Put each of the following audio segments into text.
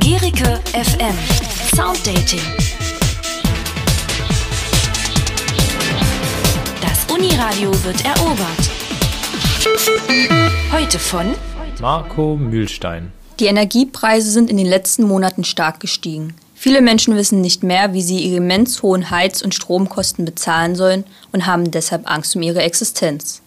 Gericke FM Sounddating. Das Uniradio wird erobert. Heute von Marco Mühlstein. Die Energiepreise sind in den letzten Monaten stark gestiegen. Viele Menschen wissen nicht mehr, wie sie ihre immens hohen Heiz- und Stromkosten bezahlen sollen und haben deshalb Angst um ihre Existenz.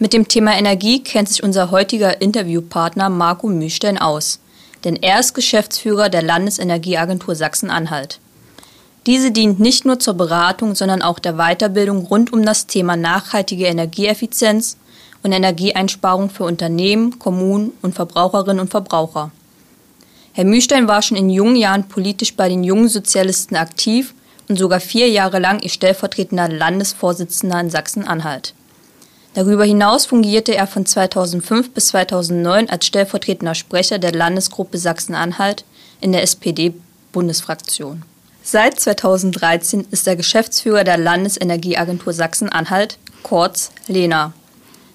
Mit dem Thema Energie kennt sich unser heutiger Interviewpartner Marco Mühlstein aus, denn er ist Geschäftsführer der Landesenergieagentur Sachsen-Anhalt. Diese dient nicht nur zur Beratung, sondern auch der Weiterbildung rund um das Thema nachhaltige Energieeffizienz und Energieeinsparung für Unternehmen, Kommunen und Verbraucherinnen und Verbraucher. Herr Mühlstein war schon in jungen Jahren politisch bei den jungen Sozialisten aktiv und sogar vier Jahre lang ihr stellvertretender Landesvorsitzender in Sachsen-Anhalt. Darüber hinaus fungierte er von 2005 bis 2009 als stellvertretender Sprecher der Landesgruppe Sachsen-Anhalt in der SPD-Bundesfraktion. Seit 2013 ist er Geschäftsführer der Landesenergieagentur Sachsen-Anhalt, kurz LENA.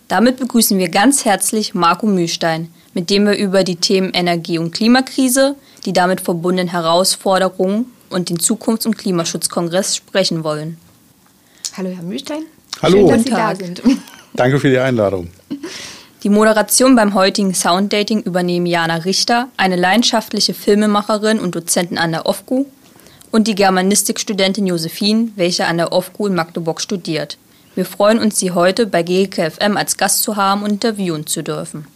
Damit begrüßen wir ganz herzlich Marco Mühlstein, mit dem wir über die Themen Energie- und Klimakrise, die damit verbundenen Herausforderungen und den Zukunfts- und Klimaschutzkongress sprechen wollen. Hallo, Herr Mühlstein. Hallo. Schön, dass Guten Sie da Tag. sind. Danke für die Einladung. Die Moderation beim heutigen Sounddating übernehmen Jana Richter, eine leidenschaftliche Filmemacherin und Dozentin an der OFGU, und die Germanistikstudentin Josephine, welche an der OFGU in Magdeburg studiert. Wir freuen uns, Sie heute bei GKFM als Gast zu haben und interviewen zu dürfen.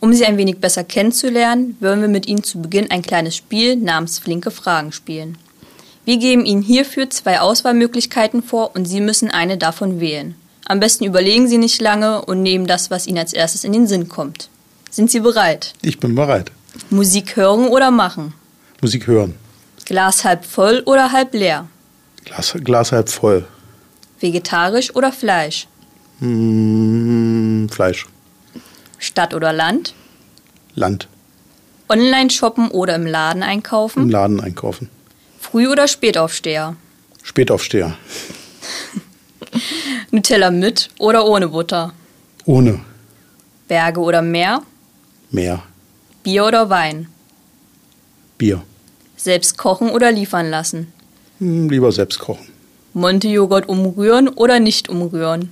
Um Sie ein wenig besser kennenzulernen, würden wir mit Ihnen zu Beginn ein kleines Spiel namens Flinke Fragen spielen. Wir geben Ihnen hierfür zwei Auswahlmöglichkeiten vor und Sie müssen eine davon wählen. Am besten überlegen Sie nicht lange und nehmen das, was Ihnen als erstes in den Sinn kommt. Sind Sie bereit? Ich bin bereit. Musik hören oder machen? Musik hören. Glas halb voll oder halb leer? Glas, Glas halb voll. Vegetarisch oder Fleisch? Mm, Fleisch. Stadt oder Land? Land. Online shoppen oder im Laden Im einkaufen? Laden einkaufen. Früh- oder Spätaufsteher? Spätaufsteher. Nutella mit oder ohne Butter? Ohne. Berge oder Meer? Meer. Bier oder Wein? Bier. Selbst kochen oder liefern lassen? Mm, Lieber selbst kochen. Monte-Joghurt umrühren oder nicht umrühren?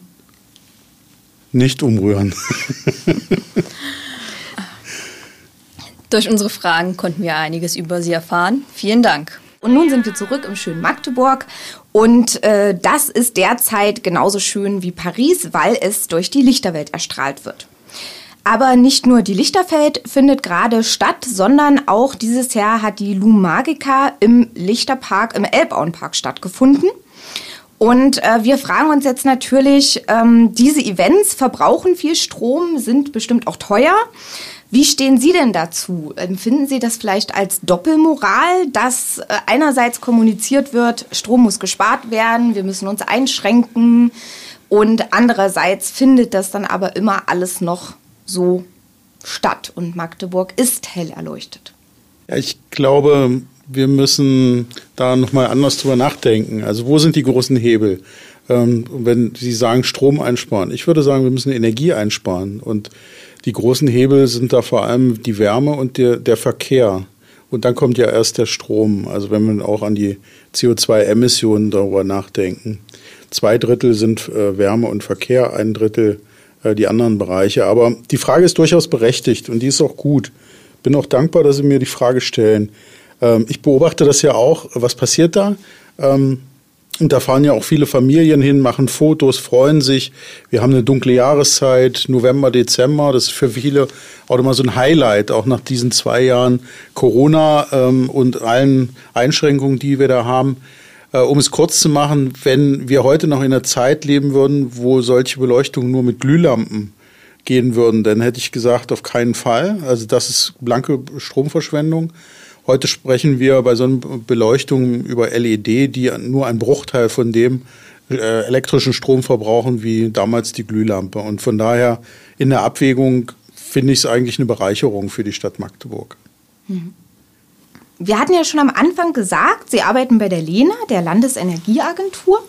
Nicht umrühren. Durch unsere Fragen konnten wir einiges über Sie erfahren. Vielen Dank. Und nun sind wir zurück im schönen Magdeburg. Und äh, das ist derzeit genauso schön wie Paris, weil es durch die Lichterwelt erstrahlt wird. Aber nicht nur die Lichterfeld findet gerade statt, sondern auch dieses Jahr hat die Lumagica im Lichterpark, im Elbauenpark stattgefunden. Und äh, wir fragen uns jetzt natürlich, ähm, diese Events verbrauchen viel Strom, sind bestimmt auch teuer. Wie stehen Sie denn dazu? Empfinden Sie das vielleicht als Doppelmoral, dass äh, einerseits kommuniziert wird, Strom muss gespart werden, wir müssen uns einschränken und andererseits findet das dann aber immer alles noch so statt und Magdeburg ist hell erleuchtet? Ja, ich glaube, wir müssen da nochmal anders drüber nachdenken. Also wo sind die großen Hebel? Ähm, wenn Sie sagen Strom einsparen. Ich würde sagen, wir müssen Energie einsparen. Und die großen Hebel sind da vor allem die Wärme und der, der Verkehr. Und dann kommt ja erst der Strom. Also wenn wir auch an die CO2-Emissionen darüber nachdenken. Zwei Drittel sind äh, Wärme und Verkehr, ein Drittel äh, die anderen Bereiche. Aber die Frage ist durchaus berechtigt und die ist auch gut. Bin auch dankbar, dass Sie mir die Frage stellen. Ähm, ich beobachte das ja auch. Was passiert da? Ähm, und da fahren ja auch viele Familien hin, machen Fotos, freuen sich. Wir haben eine dunkle Jahreszeit, November, Dezember. Das ist für viele auch immer so ein Highlight, auch nach diesen zwei Jahren Corona ähm, und allen Einschränkungen, die wir da haben. Äh, um es kurz zu machen, wenn wir heute noch in einer Zeit leben würden, wo solche Beleuchtungen nur mit Glühlampen gehen würden, dann hätte ich gesagt, auf keinen Fall. Also das ist blanke Stromverschwendung. Heute sprechen wir bei so einer Beleuchtung über LED, die nur ein Bruchteil von dem äh, elektrischen Strom verbrauchen wie damals die Glühlampe. Und von daher in der Abwägung finde ich es eigentlich eine Bereicherung für die Stadt Magdeburg. Wir hatten ja schon am Anfang gesagt, Sie arbeiten bei der LENA, der Landesenergieagentur.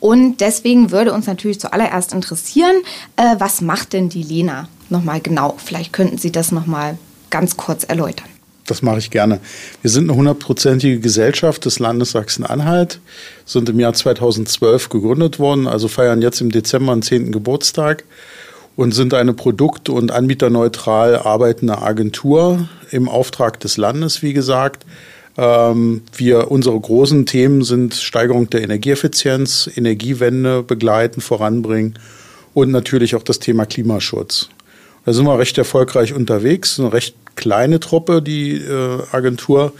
Und deswegen würde uns natürlich zuallererst interessieren, äh, was macht denn die Lena nochmal genau? Vielleicht könnten Sie das nochmal ganz kurz erläutern. Das mache ich gerne. Wir sind eine hundertprozentige Gesellschaft des Landes Sachsen-Anhalt, sind im Jahr 2012 gegründet worden, also feiern jetzt im Dezember den 10. Geburtstag und sind eine produkt- und anbieterneutral arbeitende Agentur im Auftrag des Landes, wie gesagt. Ähm, wir, unsere großen Themen sind Steigerung der Energieeffizienz, Energiewende begleiten, voranbringen und natürlich auch das Thema Klimaschutz. Da sind wir recht erfolgreich unterwegs, eine recht kleine Truppe, die äh, Agentur,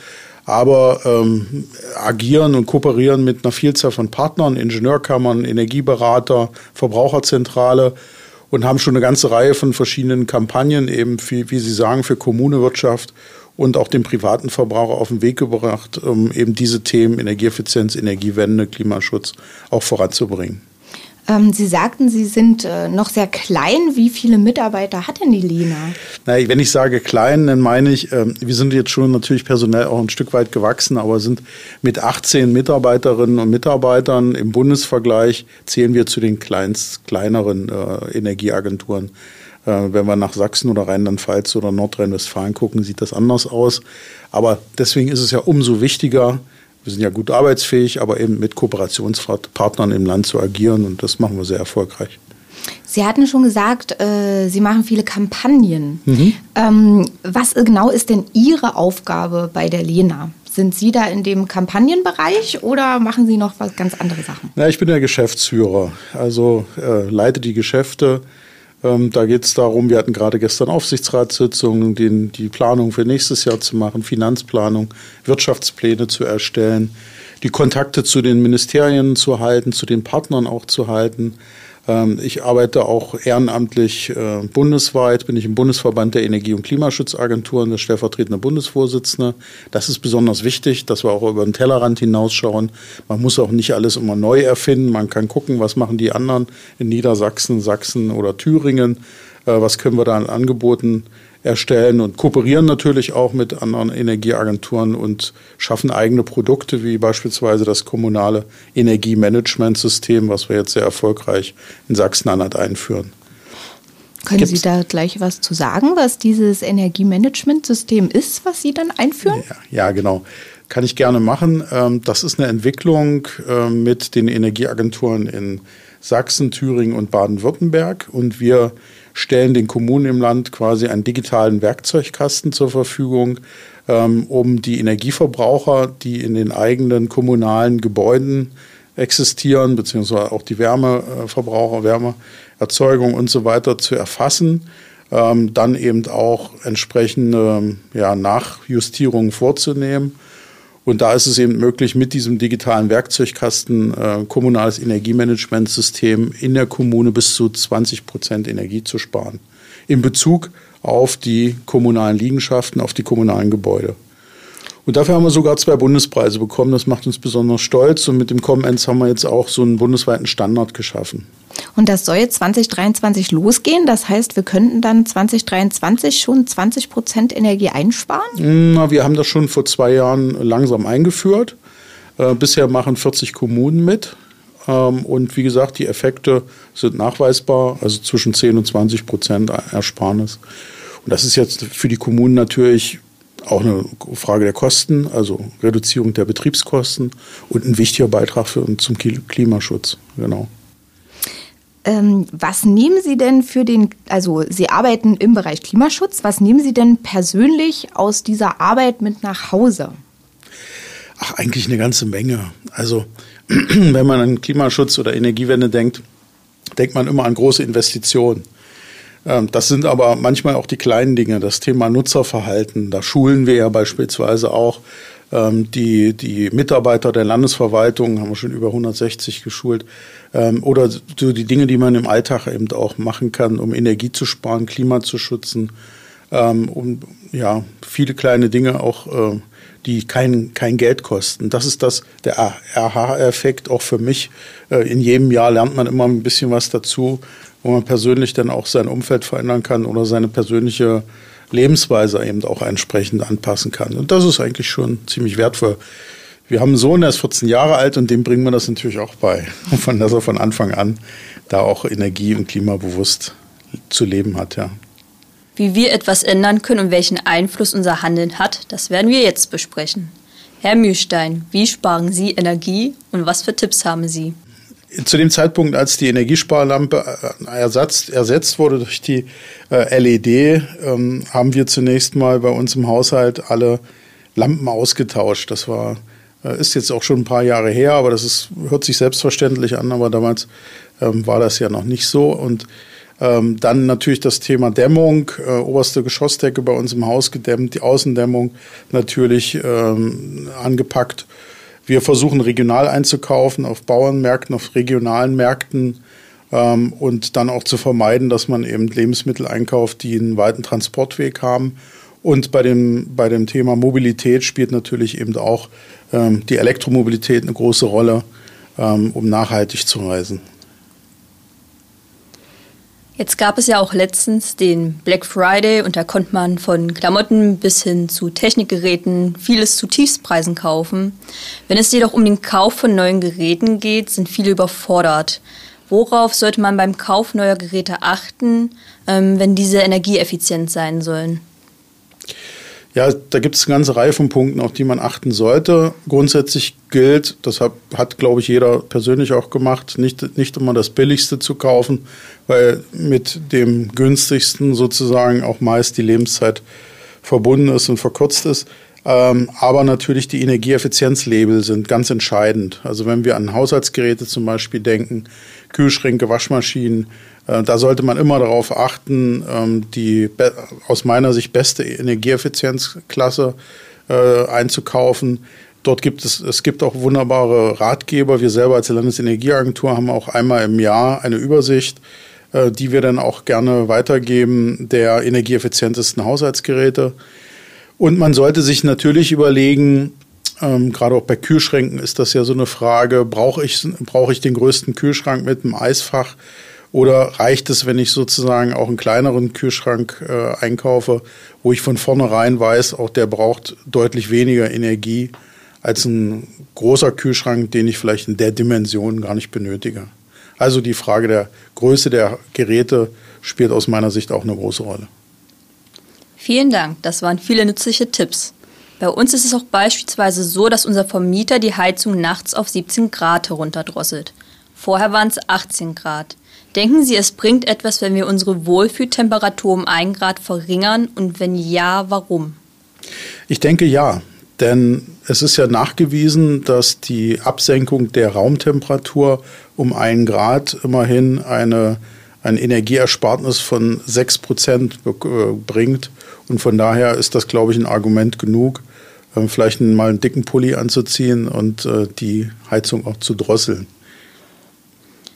aber ähm, agieren und kooperieren mit einer Vielzahl von Partnern, Ingenieurkammern, Energieberater, Verbraucherzentrale und haben schon eine ganze Reihe von verschiedenen Kampagnen eben, für, wie Sie sagen, für Kommune, Wirtschaft und auch den privaten Verbraucher auf den Weg gebracht, um eben diese Themen Energieeffizienz, Energiewende, Klimaschutz auch voranzubringen. Ähm, Sie sagten, Sie sind äh, noch sehr klein. Wie viele Mitarbeiter hat denn die Lena? Na, wenn ich sage klein, dann meine ich, äh, wir sind jetzt schon natürlich personell auch ein Stück weit gewachsen, aber sind mit 18 Mitarbeiterinnen und Mitarbeitern im Bundesvergleich zählen wir zu den kleinst, kleineren äh, Energieagenturen. Äh, wenn wir nach Sachsen oder Rheinland-Pfalz oder Nordrhein-Westfalen gucken, sieht das anders aus. Aber deswegen ist es ja umso wichtiger, wir sind ja gut arbeitsfähig, aber eben mit Kooperationspartnern im Land zu agieren und das machen wir sehr erfolgreich. Sie hatten schon gesagt, äh, Sie machen viele Kampagnen. Mhm. Ähm, was genau ist denn Ihre Aufgabe bei der Lena? Sind Sie da in dem Kampagnenbereich oder machen Sie noch was ganz andere Sachen? Ja, ich bin der Geschäftsführer, also äh, leite die Geschäfte ähm, da geht es darum, wir hatten gerade gestern Aufsichtsratssitzungen, den, die Planung für nächstes Jahr zu machen, Finanzplanung, Wirtschaftspläne zu erstellen, die Kontakte zu den Ministerien zu halten, zu den Partnern auch zu halten. Ähm, ich arbeite auch ehrenamtlich äh, bundesweit, bin ich im Bundesverband der Energie- und Klimaschutzagenturen, der stellvertretende Bundesvorsitzende. Das ist besonders wichtig, dass wir auch über den Tellerrand hinausschauen. Man muss auch nicht alles immer neu erfinden. Man kann gucken, was machen die anderen in Niedersachsen, Sachsen oder Thüringen. Äh, was können wir da an Angeboten erstellen und kooperieren natürlich auch mit anderen Energieagenturen und schaffen eigene Produkte, wie beispielsweise das kommunale Energiemanagementsystem, was wir jetzt sehr erfolgreich in Sachsen-Anhalt einführen. Können Gibt's? Sie da gleich was zu sagen, was dieses Energiemanagementsystem ist, was Sie dann einführen? Ja, ja genau. Kann ich gerne machen. Ähm, das ist eine Entwicklung ähm, mit den Energieagenturen in Sachsen, Thüringen und Baden-Württemberg. Und wir stellen den Kommunen im Land quasi einen digitalen Werkzeugkasten zur Verfügung, ähm, um die Energieverbraucher, die in den eigenen kommunalen Gebäuden existieren, beziehungsweise auch die Wärmeverbraucher, Wärmeerzeugung und so weiter zu erfassen, ähm, dann eben auch entsprechende ja, Nachjustierungen vorzunehmen und da ist es eben möglich, mit diesem digitalen Werkzeugkasten äh, kommunales Energiemanagementsystem in der Kommune bis zu 20 Prozent Energie zu sparen. In Bezug auf die kommunalen Liegenschaften, auf die kommunalen Gebäude. Und dafür haben wir sogar zwei Bundespreise bekommen. Das macht uns besonders stolz. Und mit dem Comens haben wir jetzt auch so einen bundesweiten Standard geschaffen. Und das soll jetzt 2023 losgehen. Das heißt, wir könnten dann 2023 schon 20 Prozent Energie einsparen? Na, wir haben das schon vor zwei Jahren langsam eingeführt. Äh, bisher machen 40 Kommunen mit. Ähm, und wie gesagt, die Effekte sind nachweisbar, also zwischen 10 und 20 Prozent Ersparnis. Und das ist jetzt für die Kommunen natürlich auch eine Frage der Kosten, also Reduzierung der Betriebskosten und ein wichtiger Beitrag für, zum Klimaschutz. Genau. Ähm, was nehmen Sie denn für den, also Sie arbeiten im Bereich Klimaschutz, was nehmen Sie denn persönlich aus dieser Arbeit mit nach Hause? Ach, eigentlich eine ganze Menge. Also, wenn man an Klimaschutz oder Energiewende denkt, denkt man immer an große Investitionen. Ähm, das sind aber manchmal auch die kleinen Dinge, das Thema Nutzerverhalten. Da schulen wir ja beispielsweise auch die, die Mitarbeiter der Landesverwaltung, haben wir schon über 160 geschult, ähm, oder so die Dinge, die man im Alltag eben auch machen kann, um Energie zu sparen, Klima zu schützen, um ja, viele kleine Dinge auch äh, die kein, kein Geld kosten. Das ist das, der RH-Effekt auch für mich. Äh, in jedem Jahr lernt man immer ein bisschen was dazu wo man persönlich dann auch sein Umfeld verändern kann oder seine persönliche Lebensweise eben auch entsprechend anpassen kann. Und das ist eigentlich schon ziemlich wertvoll. Wir haben einen Sohn, der ist 14 Jahre alt und dem bringen wir das natürlich auch bei. Von dass er von Anfang an da auch energie- und klimabewusst zu leben hat, ja. Wie wir etwas ändern können und welchen Einfluss unser Handeln hat, das werden wir jetzt besprechen. Herr Mühlstein, wie sparen Sie Energie und was für Tipps haben Sie? Zu dem Zeitpunkt, als die Energiesparlampe äh, ersetzt, ersetzt wurde durch die äh, LED, ähm, haben wir zunächst mal bei uns im Haushalt alle Lampen ausgetauscht. Das war, äh, ist jetzt auch schon ein paar Jahre her, aber das ist, hört sich selbstverständlich an, aber damals ähm, war das ja noch nicht so. Und ähm, dann natürlich das Thema Dämmung, äh, oberste Geschossdecke bei uns im Haus gedämmt, die Außendämmung natürlich ähm, angepackt. Wir versuchen regional einzukaufen, auf Bauernmärkten, auf regionalen Märkten ähm, und dann auch zu vermeiden, dass man eben Lebensmittel einkauft, die einen weiten Transportweg haben. Und bei dem, bei dem Thema Mobilität spielt natürlich eben auch ähm, die Elektromobilität eine große Rolle, ähm, um nachhaltig zu reisen. Jetzt gab es ja auch letztens den Black Friday und da konnte man von Klamotten bis hin zu Technikgeräten vieles zu Tiefstpreisen kaufen. Wenn es jedoch um den Kauf von neuen Geräten geht, sind viele überfordert. Worauf sollte man beim Kauf neuer Geräte achten, ähm, wenn diese energieeffizient sein sollen? Ja, da gibt es eine ganze Reihe von Punkten, auf die man achten sollte. Grundsätzlich gilt, das hat, hat glaube ich, jeder persönlich auch gemacht, nicht, nicht immer das Billigste zu kaufen, weil mit dem günstigsten sozusagen auch meist die Lebenszeit verbunden ist und verkürzt ist. Ähm, aber natürlich die Energieeffizienzlabel sind ganz entscheidend. Also wenn wir an Haushaltsgeräte zum Beispiel denken, Kühlschränke, Waschmaschinen, da sollte man immer darauf achten, ähm, die aus meiner Sicht beste Energieeffizienzklasse äh, einzukaufen. Dort gibt es, es gibt auch wunderbare Ratgeber. Wir selber als Landesenergieagentur haben auch einmal im Jahr eine Übersicht, äh, die wir dann auch gerne weitergeben, der energieeffizientesten Haushaltsgeräte. Und man sollte sich natürlich überlegen, ähm, gerade auch bei Kühlschränken ist das ja so eine Frage, brauche ich, brauche ich den größten Kühlschrank mit einem Eisfach? Oder reicht es, wenn ich sozusagen auch einen kleineren Kühlschrank äh, einkaufe, wo ich von vornherein weiß, auch der braucht deutlich weniger Energie als ein großer Kühlschrank, den ich vielleicht in der Dimension gar nicht benötige. Also die Frage der Größe der Geräte spielt aus meiner Sicht auch eine große Rolle. Vielen Dank, das waren viele nützliche Tipps. Bei uns ist es auch beispielsweise so, dass unser Vermieter die Heizung nachts auf 17 Grad herunterdrosselt. Vorher waren es 18 Grad. Denken Sie, es bringt etwas, wenn wir unsere Wohlfühltemperatur um ein Grad verringern? Und wenn ja, warum? Ich denke ja. Denn es ist ja nachgewiesen, dass die Absenkung der Raumtemperatur um einen Grad immerhin eine, ein Energieerspartnis von 6 Prozent äh, bringt. Und von daher ist das, glaube ich, ein Argument genug, äh, vielleicht mal einen dicken Pulli anzuziehen und äh, die Heizung auch zu drosseln.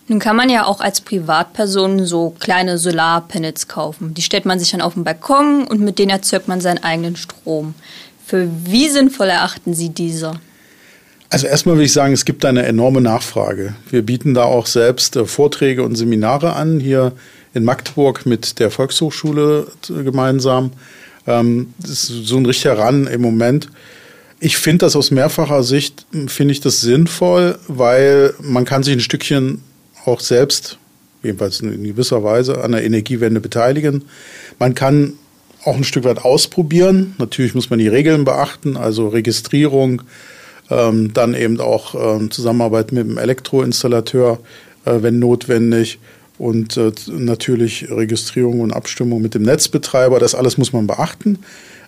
Nun kann man ja auch als Privatperson so kleine Solarpanels kaufen. Die stellt man sich dann auf den Balkon und mit denen erzeugt man seinen eigenen Strom. Für wie sinnvoll erachten Sie diese? Also erstmal würde ich sagen, es gibt eine enorme Nachfrage. Wir bieten da auch selbst äh, Vorträge und Seminare an, hier in Magdeburg mit der Volkshochschule gemeinsam. Ähm, das ist so ein richtiger Ran im Moment. Ich finde das aus mehrfacher Sicht, finde ich das sinnvoll, weil man kann sich ein Stückchen auch selbst, jedenfalls in gewisser Weise, an der Energiewende beteiligen. Man kann auch ein Stück weit ausprobieren. Natürlich muss man die Regeln beachten, also Registrierung, ähm, dann eben auch ähm, Zusammenarbeit mit dem Elektroinstallateur, äh, wenn notwendig. Und äh, natürlich Registrierung und Abstimmung mit dem Netzbetreiber. Das alles muss man beachten.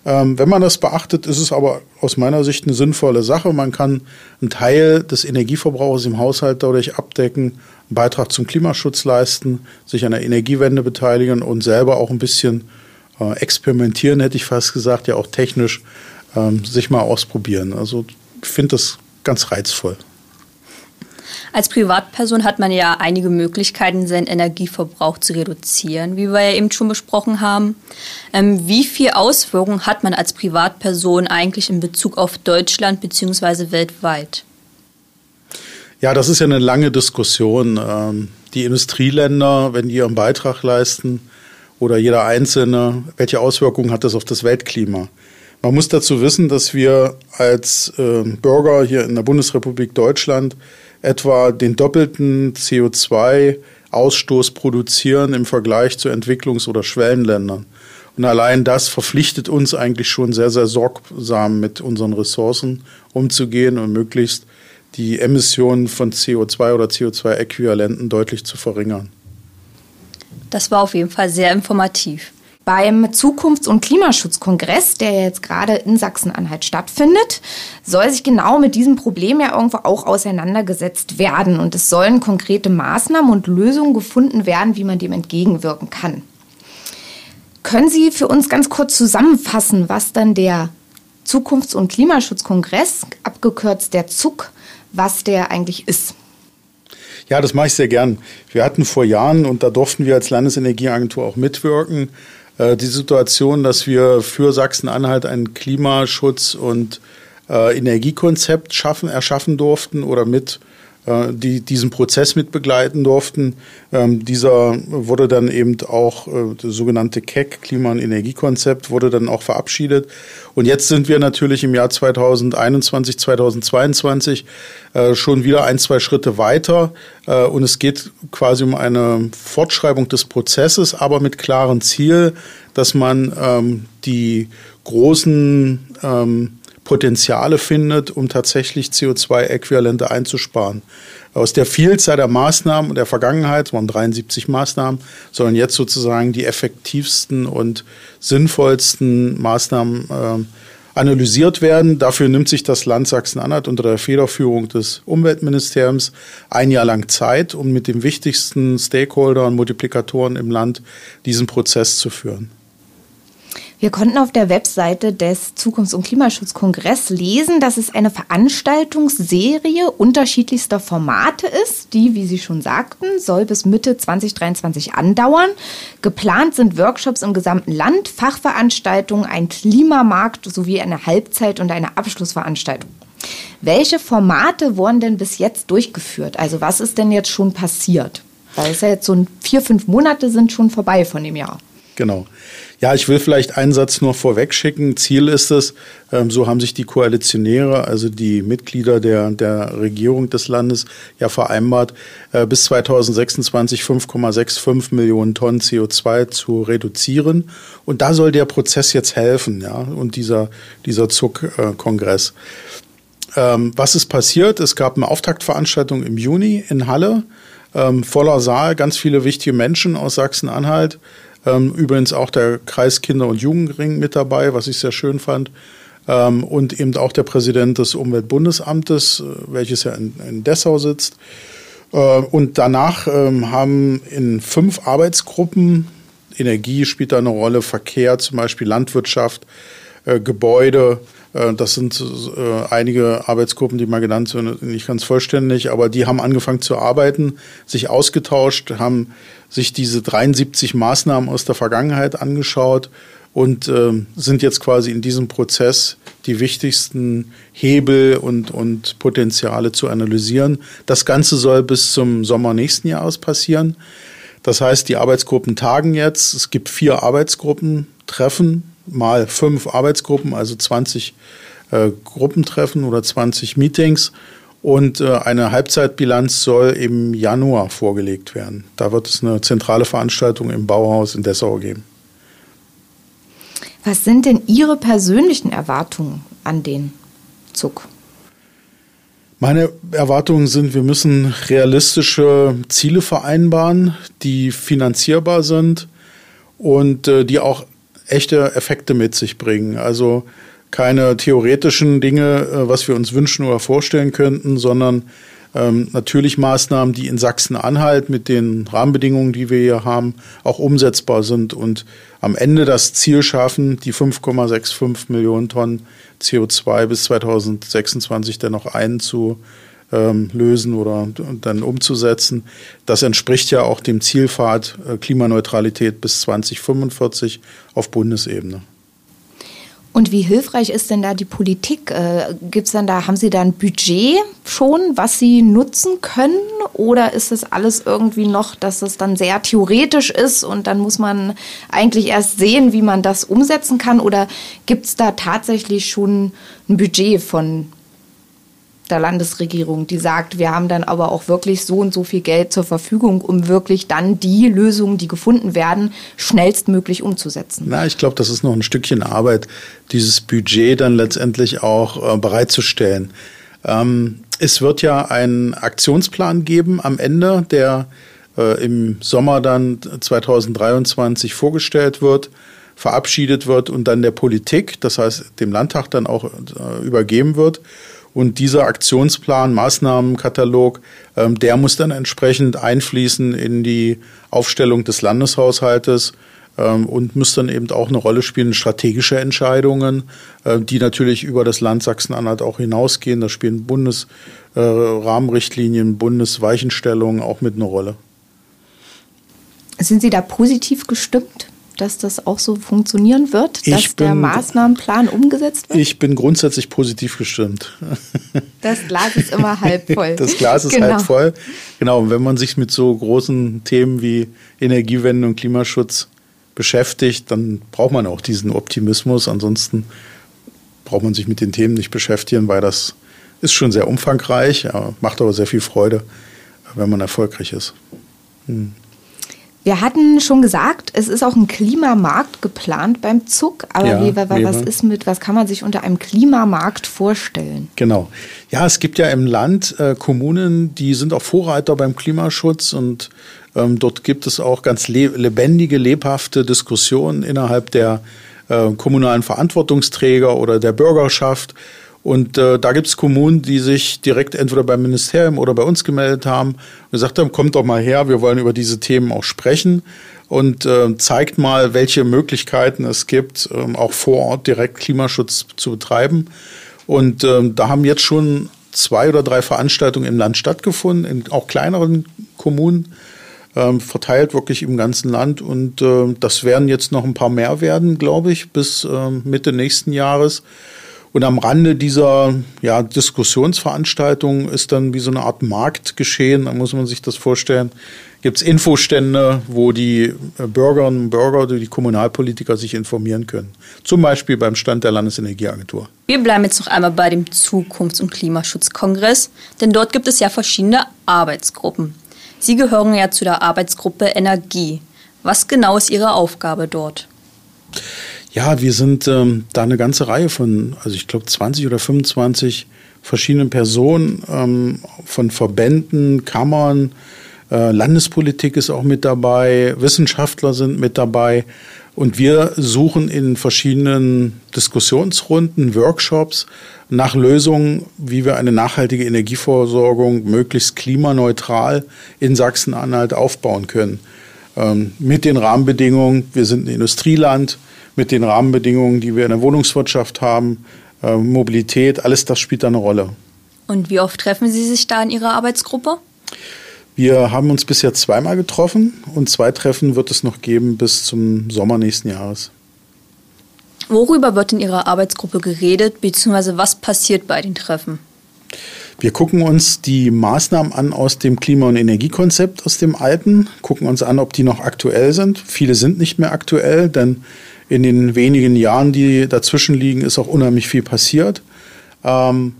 Ähm, wenn man das beachtet, ist es aber aus meiner Sicht eine sinnvolle Sache. Man kann einen Teil des Energieverbrauchs im Haushalt dadurch abdecken, einen Beitrag zum Klimaschutz leisten, sich an der Energiewende beteiligen und selber auch ein bisschen äh, experimentieren, hätte ich fast gesagt, ja auch technisch ähm, sich mal ausprobieren. Also ich finde das ganz reizvoll. Als Privatperson hat man ja einige Möglichkeiten, seinen Energieverbrauch zu reduzieren, wie wir ja eben schon besprochen haben. Ähm, wie viel Auswirkungen hat man als Privatperson eigentlich in Bezug auf Deutschland bzw. weltweit? Ja, das ist ja eine lange Diskussion. Ähm, die Industrieländer, wenn die ihren Beitrag leisten, oder jeder Einzelne, welche Auswirkungen hat das auf das Weltklima? Man muss dazu wissen, dass wir als äh, Bürger hier in der Bundesrepublik Deutschland etwa den doppelten CO2-Ausstoß produzieren im Vergleich zu Entwicklungs- oder Schwellenländern. Und allein das verpflichtet uns eigentlich schon sehr, sehr sorgsam mit unseren Ressourcen umzugehen und möglichst die Emissionen von CO2 oder CO2-Äquivalenten deutlich zu verringern. Das war auf jeden Fall sehr informativ. Beim Zukunfts- und Klimaschutzkongress, der jetzt gerade in Sachsen-Anhalt stattfindet, soll sich genau mit diesem Problem ja irgendwo auch auseinandergesetzt werden. Und es sollen konkrete Maßnahmen und Lösungen gefunden werden, wie man dem entgegenwirken kann. Können Sie für uns ganz kurz zusammenfassen, was dann der Zukunfts- und Klimaschutzkongress, abgekürzt der ZUK, was der eigentlich ist? Ja, das mache ich sehr gern. Wir hatten vor Jahren, und da durften wir als Landesenergieagentur auch mitwirken, die Situation, dass wir für Sachsen-Anhalt ein Klimaschutz- und äh, Energiekonzept schaffen, erschaffen durften oder mit äh, die diesen Prozess mit begleiten durften. Ähm, dieser wurde dann eben auch, äh, das sogenannte KEC, Klima- und Energiekonzept, wurde dann auch verabschiedet. Und jetzt sind wir natürlich im Jahr 2021, 2022 äh, schon wieder ein, zwei Schritte weiter. Äh, und es geht quasi um eine Fortschreibung des Prozesses, aber mit klarem Ziel, dass man ähm, die großen ähm, Potenziale findet, um tatsächlich CO2-Äquivalente einzusparen. Aus der Vielzahl der Maßnahmen der Vergangenheit, es waren 73 Maßnahmen, sollen jetzt sozusagen die effektivsten und sinnvollsten Maßnahmen äh, analysiert werden. Dafür nimmt sich das Land Sachsen-Anhalt unter der Federführung des Umweltministeriums ein Jahr lang Zeit, um mit den wichtigsten Stakeholdern, Multiplikatoren im Land diesen Prozess zu führen. Wir konnten auf der Webseite des Zukunfts- und Klimaschutzkongress lesen, dass es eine Veranstaltungsserie unterschiedlichster Formate ist. Die, wie Sie schon sagten, soll bis Mitte 2023 andauern. Geplant sind Workshops im gesamten Land, Fachveranstaltungen, ein Klimamarkt sowie eine Halbzeit- und eine Abschlussveranstaltung. Welche Formate wurden denn bis jetzt durchgeführt? Also was ist denn jetzt schon passiert? Weil es ja jetzt so vier, fünf Monate sind schon vorbei von dem Jahr. Genau. Ja, ich will vielleicht einen Satz nur vorweg schicken. Ziel ist es, ähm, so haben sich die Koalitionäre, also die Mitglieder der, der Regierung des Landes, ja vereinbart, äh, bis 2026 5,65 Millionen Tonnen CO2 zu reduzieren. Und da soll der Prozess jetzt helfen, ja, und dieser, dieser Zug-Kongress. Ähm, was ist passiert? Es gab eine Auftaktveranstaltung im Juni in Halle, ähm, voller Saal, ganz viele wichtige Menschen aus Sachsen-Anhalt. Ähm, übrigens auch der Kreis Kinder- und Jugendring mit dabei, was ich sehr schön fand. Ähm, und eben auch der Präsident des Umweltbundesamtes, äh, welches ja in, in Dessau sitzt. Äh, und danach ähm, haben in fünf Arbeitsgruppen, Energie spielt da eine Rolle, Verkehr zum Beispiel, Landwirtschaft, äh, Gebäude, äh, das sind äh, einige Arbeitsgruppen, die mal genannt sind, nicht ganz vollständig, aber die haben angefangen zu arbeiten, sich ausgetauscht, haben sich diese 73 Maßnahmen aus der Vergangenheit angeschaut und äh, sind jetzt quasi in diesem Prozess die wichtigsten Hebel und, und Potenziale zu analysieren. Das Ganze soll bis zum Sommer nächsten Jahres passieren. Das heißt, die Arbeitsgruppen tagen jetzt. Es gibt vier Arbeitsgruppentreffen mal fünf Arbeitsgruppen, also 20 äh, Gruppentreffen oder 20 Meetings. Und äh, eine Halbzeitbilanz soll im Januar vorgelegt werden. Da wird es eine zentrale Veranstaltung im Bauhaus in Dessau geben. Was sind denn Ihre persönlichen Erwartungen an den Zug? Meine Erwartungen sind, wir müssen realistische Ziele vereinbaren, die finanzierbar sind und äh, die auch echte Effekte mit sich bringen. Also keine theoretischen Dinge, äh, was wir uns wünschen oder vorstellen könnten, sondern ähm, natürlich Maßnahmen, die in Sachsen-Anhalt mit den Rahmenbedingungen, die wir hier haben, auch umsetzbar sind und am Ende das Ziel schaffen, die 5,65 Millionen Tonnen CO2 bis 2026 dennoch einzu ähm, lösen oder dann umzusetzen. Das entspricht ja auch dem Zielpfad äh, Klimaneutralität bis 2045 auf Bundesebene. Und wie hilfreich ist denn da die Politik? Äh, gibt's dann da, haben Sie da ein Budget schon, was Sie nutzen können? Oder ist das alles irgendwie noch, dass es dann sehr theoretisch ist und dann muss man eigentlich erst sehen, wie man das umsetzen kann? Oder gibt es da tatsächlich schon ein Budget von der Landesregierung, die sagt, wir haben dann aber auch wirklich so und so viel Geld zur Verfügung, um wirklich dann die Lösungen, die gefunden werden, schnellstmöglich umzusetzen. Na, ich glaube, das ist noch ein Stückchen Arbeit, dieses Budget dann letztendlich auch äh, bereitzustellen. Ähm, es wird ja einen Aktionsplan geben am Ende, der äh, im Sommer dann 2023 vorgestellt wird verabschiedet wird und dann der Politik, das heißt dem Landtag dann auch äh, übergeben wird. Und dieser Aktionsplan, Maßnahmenkatalog, ähm, der muss dann entsprechend einfließen in die Aufstellung des Landeshaushaltes ähm, und muss dann eben auch eine Rolle spielen, strategische Entscheidungen, äh, die natürlich über das Land Sachsen-Anhalt auch hinausgehen. Da spielen Bundesrahmenrichtlinien, äh, Bundesweichenstellungen auch mit eine Rolle. Sind Sie da positiv gestimmt? Dass das auch so funktionieren wird, dass bin, der Maßnahmenplan umgesetzt wird? Ich bin grundsätzlich positiv gestimmt. Das Glas ist immer halb voll. Das Glas ist genau. halb voll. Genau, und wenn man sich mit so großen Themen wie Energiewende und Klimaschutz beschäftigt, dann braucht man auch diesen Optimismus. Ansonsten braucht man sich mit den Themen nicht beschäftigen, weil das ist schon sehr umfangreich, macht aber sehr viel Freude, wenn man erfolgreich ist. Hm. Wir hatten schon gesagt, es ist auch ein Klimamarkt geplant beim Zug. Aber ja, wie, was ist mit, was kann man sich unter einem Klimamarkt vorstellen? Genau. Ja, es gibt ja im Land äh, Kommunen, die sind auch Vorreiter beim Klimaschutz und ähm, dort gibt es auch ganz le lebendige, lebhafte Diskussionen innerhalb der äh, kommunalen Verantwortungsträger oder der Bürgerschaft und äh, da gibt es Kommunen, die sich direkt entweder beim Ministerium oder bei uns gemeldet haben und gesagt haben, kommt doch mal her, wir wollen über diese Themen auch sprechen und äh, zeigt mal, welche Möglichkeiten es gibt, ähm, auch vor Ort direkt Klimaschutz zu betreiben. Und ähm, da haben jetzt schon zwei oder drei Veranstaltungen im Land stattgefunden, in auch kleineren Kommunen, ähm, verteilt wirklich im ganzen Land. Und äh, das werden jetzt noch ein paar mehr werden, glaube ich, bis äh, Mitte nächsten Jahres. Und am Rande dieser ja, Diskussionsveranstaltung ist dann wie so eine Art Markt geschehen, da muss man sich das vorstellen. Gibt es Infostände, wo die äh, Bürgerinnen und Bürger, die Kommunalpolitiker sich informieren können. Zum Beispiel beim Stand der Landesenergieagentur. Wir bleiben jetzt noch einmal bei dem Zukunfts- und Klimaschutzkongress, denn dort gibt es ja verschiedene Arbeitsgruppen. Sie gehören ja zu der Arbeitsgruppe Energie. Was genau ist Ihre Aufgabe dort? Ja, wir sind ähm, da eine ganze Reihe von, also ich glaube 20 oder 25 verschiedenen Personen ähm, von Verbänden, Kammern, äh, Landespolitik ist auch mit dabei, Wissenschaftler sind mit dabei. Und wir suchen in verschiedenen Diskussionsrunden, Workshops nach Lösungen, wie wir eine nachhaltige Energieversorgung möglichst klimaneutral in Sachsen-Anhalt aufbauen können. Ähm, mit den Rahmenbedingungen, wir sind ein Industrieland, mit den Rahmenbedingungen, die wir in der Wohnungswirtschaft haben, äh, Mobilität, alles das spielt da eine Rolle. Und wie oft treffen Sie sich da in Ihrer Arbeitsgruppe? Wir haben uns bisher zweimal getroffen und zwei Treffen wird es noch geben bis zum Sommer nächsten Jahres. Worüber wird in Ihrer Arbeitsgruppe geredet, beziehungsweise was passiert bei den Treffen? Wir gucken uns die Maßnahmen an aus dem Klima- und Energiekonzept, aus dem alten, gucken uns an, ob die noch aktuell sind. Viele sind nicht mehr aktuell, denn in den wenigen Jahren, die dazwischen liegen, ist auch unheimlich viel passiert. Ähm,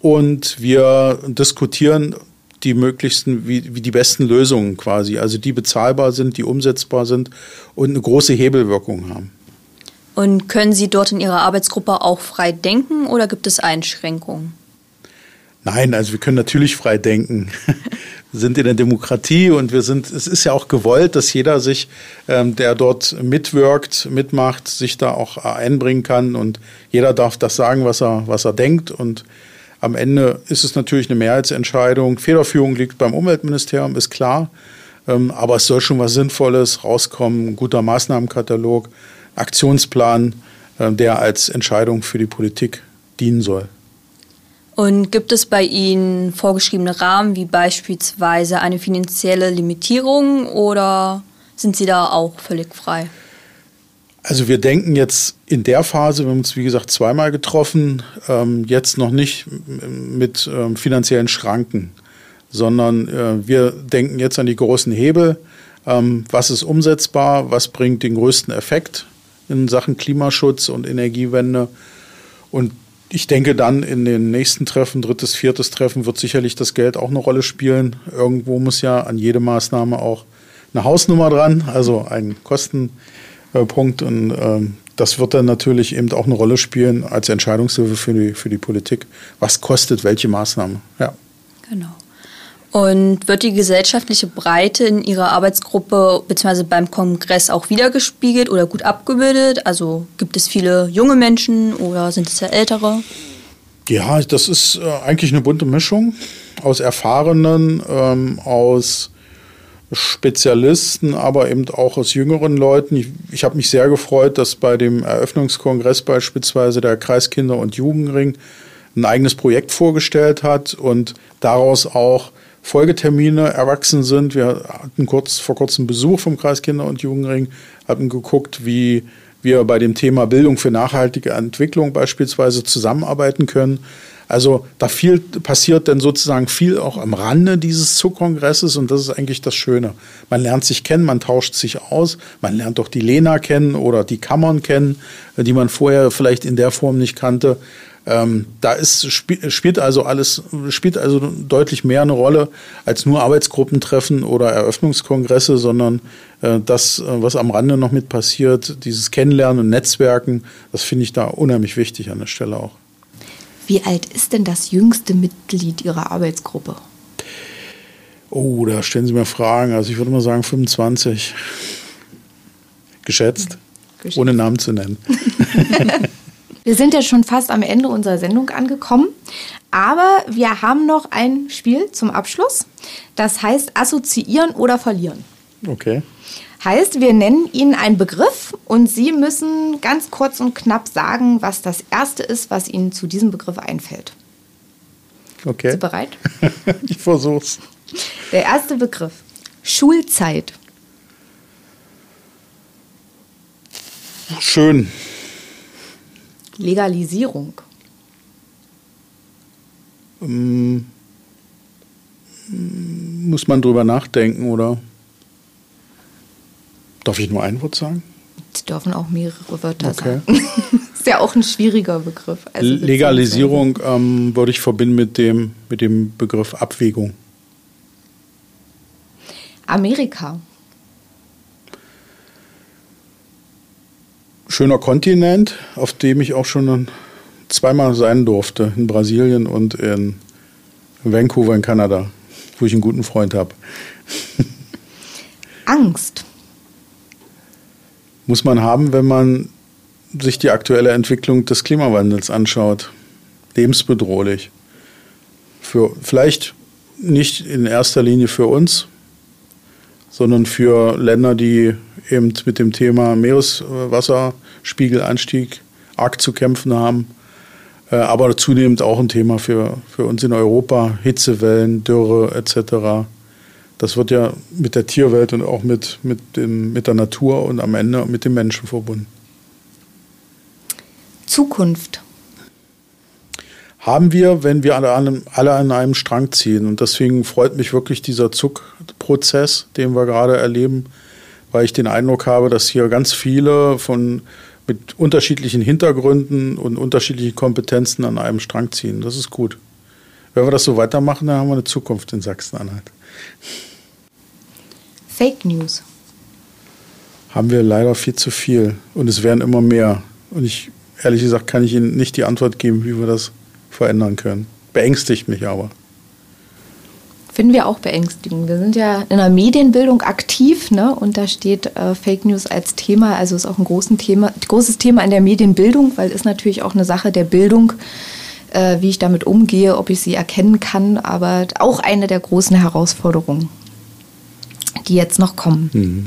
und wir diskutieren die möglichsten, wie, wie die besten Lösungen quasi, also die bezahlbar sind, die umsetzbar sind und eine große Hebelwirkung haben. Und können Sie dort in Ihrer Arbeitsgruppe auch frei denken oder gibt es Einschränkungen? Nein, also wir können natürlich frei denken. sind in der Demokratie und wir sind, es ist ja auch gewollt, dass jeder sich, ähm, der dort mitwirkt, mitmacht, sich da auch einbringen kann und jeder darf das sagen, was er, was er denkt und am Ende ist es natürlich eine Mehrheitsentscheidung. Federführung liegt beim Umweltministerium, ist klar. Ähm, aber es soll schon was Sinnvolles rauskommen, ein guter Maßnahmenkatalog, Aktionsplan, äh, der als Entscheidung für die Politik dienen soll. Und gibt es bei Ihnen vorgeschriebene Rahmen, wie beispielsweise eine finanzielle Limitierung oder sind Sie da auch völlig frei? Also wir denken jetzt in der Phase, wir haben uns wie gesagt zweimal getroffen, ähm, jetzt noch nicht mit ähm, finanziellen Schranken, sondern äh, wir denken jetzt an die großen Hebel. Ähm, was ist umsetzbar? Was bringt den größten Effekt in Sachen Klimaschutz und Energiewende? Und ich denke dann in den nächsten Treffen, drittes, viertes Treffen, wird sicherlich das Geld auch eine Rolle spielen. Irgendwo muss ja an jede Maßnahme auch eine Hausnummer dran, also ein Kostenpunkt. Und ähm, das wird dann natürlich eben auch eine Rolle spielen als Entscheidungshilfe für die, für die Politik. Was kostet welche Maßnahme? Ja. Genau. Und wird die gesellschaftliche Breite in Ihrer Arbeitsgruppe bzw. beim Kongress auch wiedergespiegelt oder gut abgebildet? Also gibt es viele junge Menschen oder sind es ja ältere? Ja, das ist äh, eigentlich eine bunte Mischung aus Erfahrenen, ähm, aus Spezialisten, aber eben auch aus jüngeren Leuten. Ich, ich habe mich sehr gefreut, dass bei dem Eröffnungskongress beispielsweise der Kreiskinder- und Jugendring ein eigenes Projekt vorgestellt hat und daraus auch Folgetermine erwachsen sind. Wir hatten kurz, vor kurzem Besuch vom Kreiskinder- und Jugendring, hatten geguckt, wie wir bei dem Thema Bildung für nachhaltige Entwicklung beispielsweise zusammenarbeiten können. Also da viel passiert dann sozusagen viel auch am Rande dieses Zuckongresses und das ist eigentlich das Schöne. Man lernt sich kennen, man tauscht sich aus, man lernt doch die Lena kennen oder die Kammern kennen, die man vorher vielleicht in der Form nicht kannte. Ähm, da ist, spielt also alles, spielt also deutlich mehr eine Rolle als nur Arbeitsgruppentreffen oder Eröffnungskongresse, sondern äh, das, äh, was am Rande noch mit passiert, dieses Kennenlernen und Netzwerken, das finde ich da unheimlich wichtig an der Stelle auch. Wie alt ist denn das jüngste Mitglied Ihrer Arbeitsgruppe? Oh, da stellen Sie mir Fragen. Also ich würde mal sagen 25. Geschätzt, Geschätzt. ohne Namen zu nennen. Wir sind ja schon fast am Ende unserer Sendung angekommen, aber wir haben noch ein Spiel zum Abschluss. Das heißt assoziieren oder verlieren. Okay. Heißt, wir nennen Ihnen einen Begriff und Sie müssen ganz kurz und knapp sagen, was das Erste ist, was Ihnen zu diesem Begriff einfällt. Okay. Sind Sie bereit? ich versuch's. Der erste Begriff. Schulzeit. Schön. Legalisierung? Ähm, muss man drüber nachdenken, oder? Darf ich nur ein Wort sagen? Sie dürfen auch mehrere Wörter okay. sagen. ist ja auch ein schwieriger Begriff. Also Legalisierung ähm, würde ich verbinden mit dem, mit dem Begriff Abwägung. Amerika. schöner Kontinent, auf dem ich auch schon zweimal sein durfte, in Brasilien und in Vancouver in Kanada, wo ich einen guten Freund habe. Angst. Muss man haben, wenn man sich die aktuelle Entwicklung des Klimawandels anschaut. Lebensbedrohlich. Für, vielleicht nicht in erster Linie für uns, sondern für Länder, die eben mit dem Thema Meereswasserspiegelanstieg arg zu kämpfen haben. Äh, aber zunehmend auch ein Thema für, für uns in Europa, Hitzewellen, Dürre etc. Das wird ja mit der Tierwelt und auch mit, mit, dem, mit der Natur und am Ende mit dem Menschen verbunden. Zukunft haben wir, wenn wir alle an, alle an einem Strang ziehen. Und deswegen freut mich wirklich dieser Zuckprozess, den wir gerade erleben, weil ich den Eindruck habe, dass hier ganz viele von mit unterschiedlichen Hintergründen und unterschiedlichen Kompetenzen an einem Strang ziehen. Das ist gut. Wenn wir das so weitermachen, dann haben wir eine Zukunft in Sachsen-Anhalt. Fake News. Haben wir leider viel zu viel und es werden immer mehr. Und ich, ehrlich gesagt, kann ich Ihnen nicht die Antwort geben, wie wir das verändern können. Beängstigt mich aber. Finden wir auch beängstigend. Wir sind ja in der Medienbildung aktiv ne? und da steht äh, Fake News als Thema. Also ist auch ein großes Thema, großes Thema in der Medienbildung, weil ist natürlich auch eine Sache der Bildung, äh, wie ich damit umgehe, ob ich sie erkennen kann, aber auch eine der großen Herausforderungen, die jetzt noch kommen. Mhm.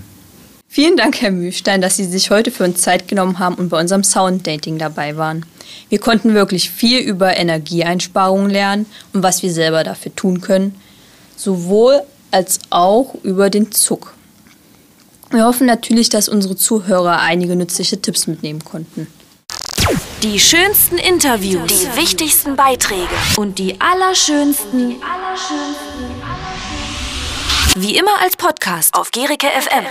Vielen Dank, Herr Mühlstein, dass Sie sich heute für uns Zeit genommen haben und bei unserem Sound-Dating dabei waren. Wir konnten wirklich viel über Energieeinsparungen lernen und was wir selber dafür tun können, sowohl als auch über den Zuck. Wir hoffen natürlich, dass unsere Zuhörer einige nützliche Tipps mitnehmen konnten. Die schönsten Interviews, die wichtigsten Beiträge. Und die allerschönsten, wie immer als Podcast. Auf Gerike FM.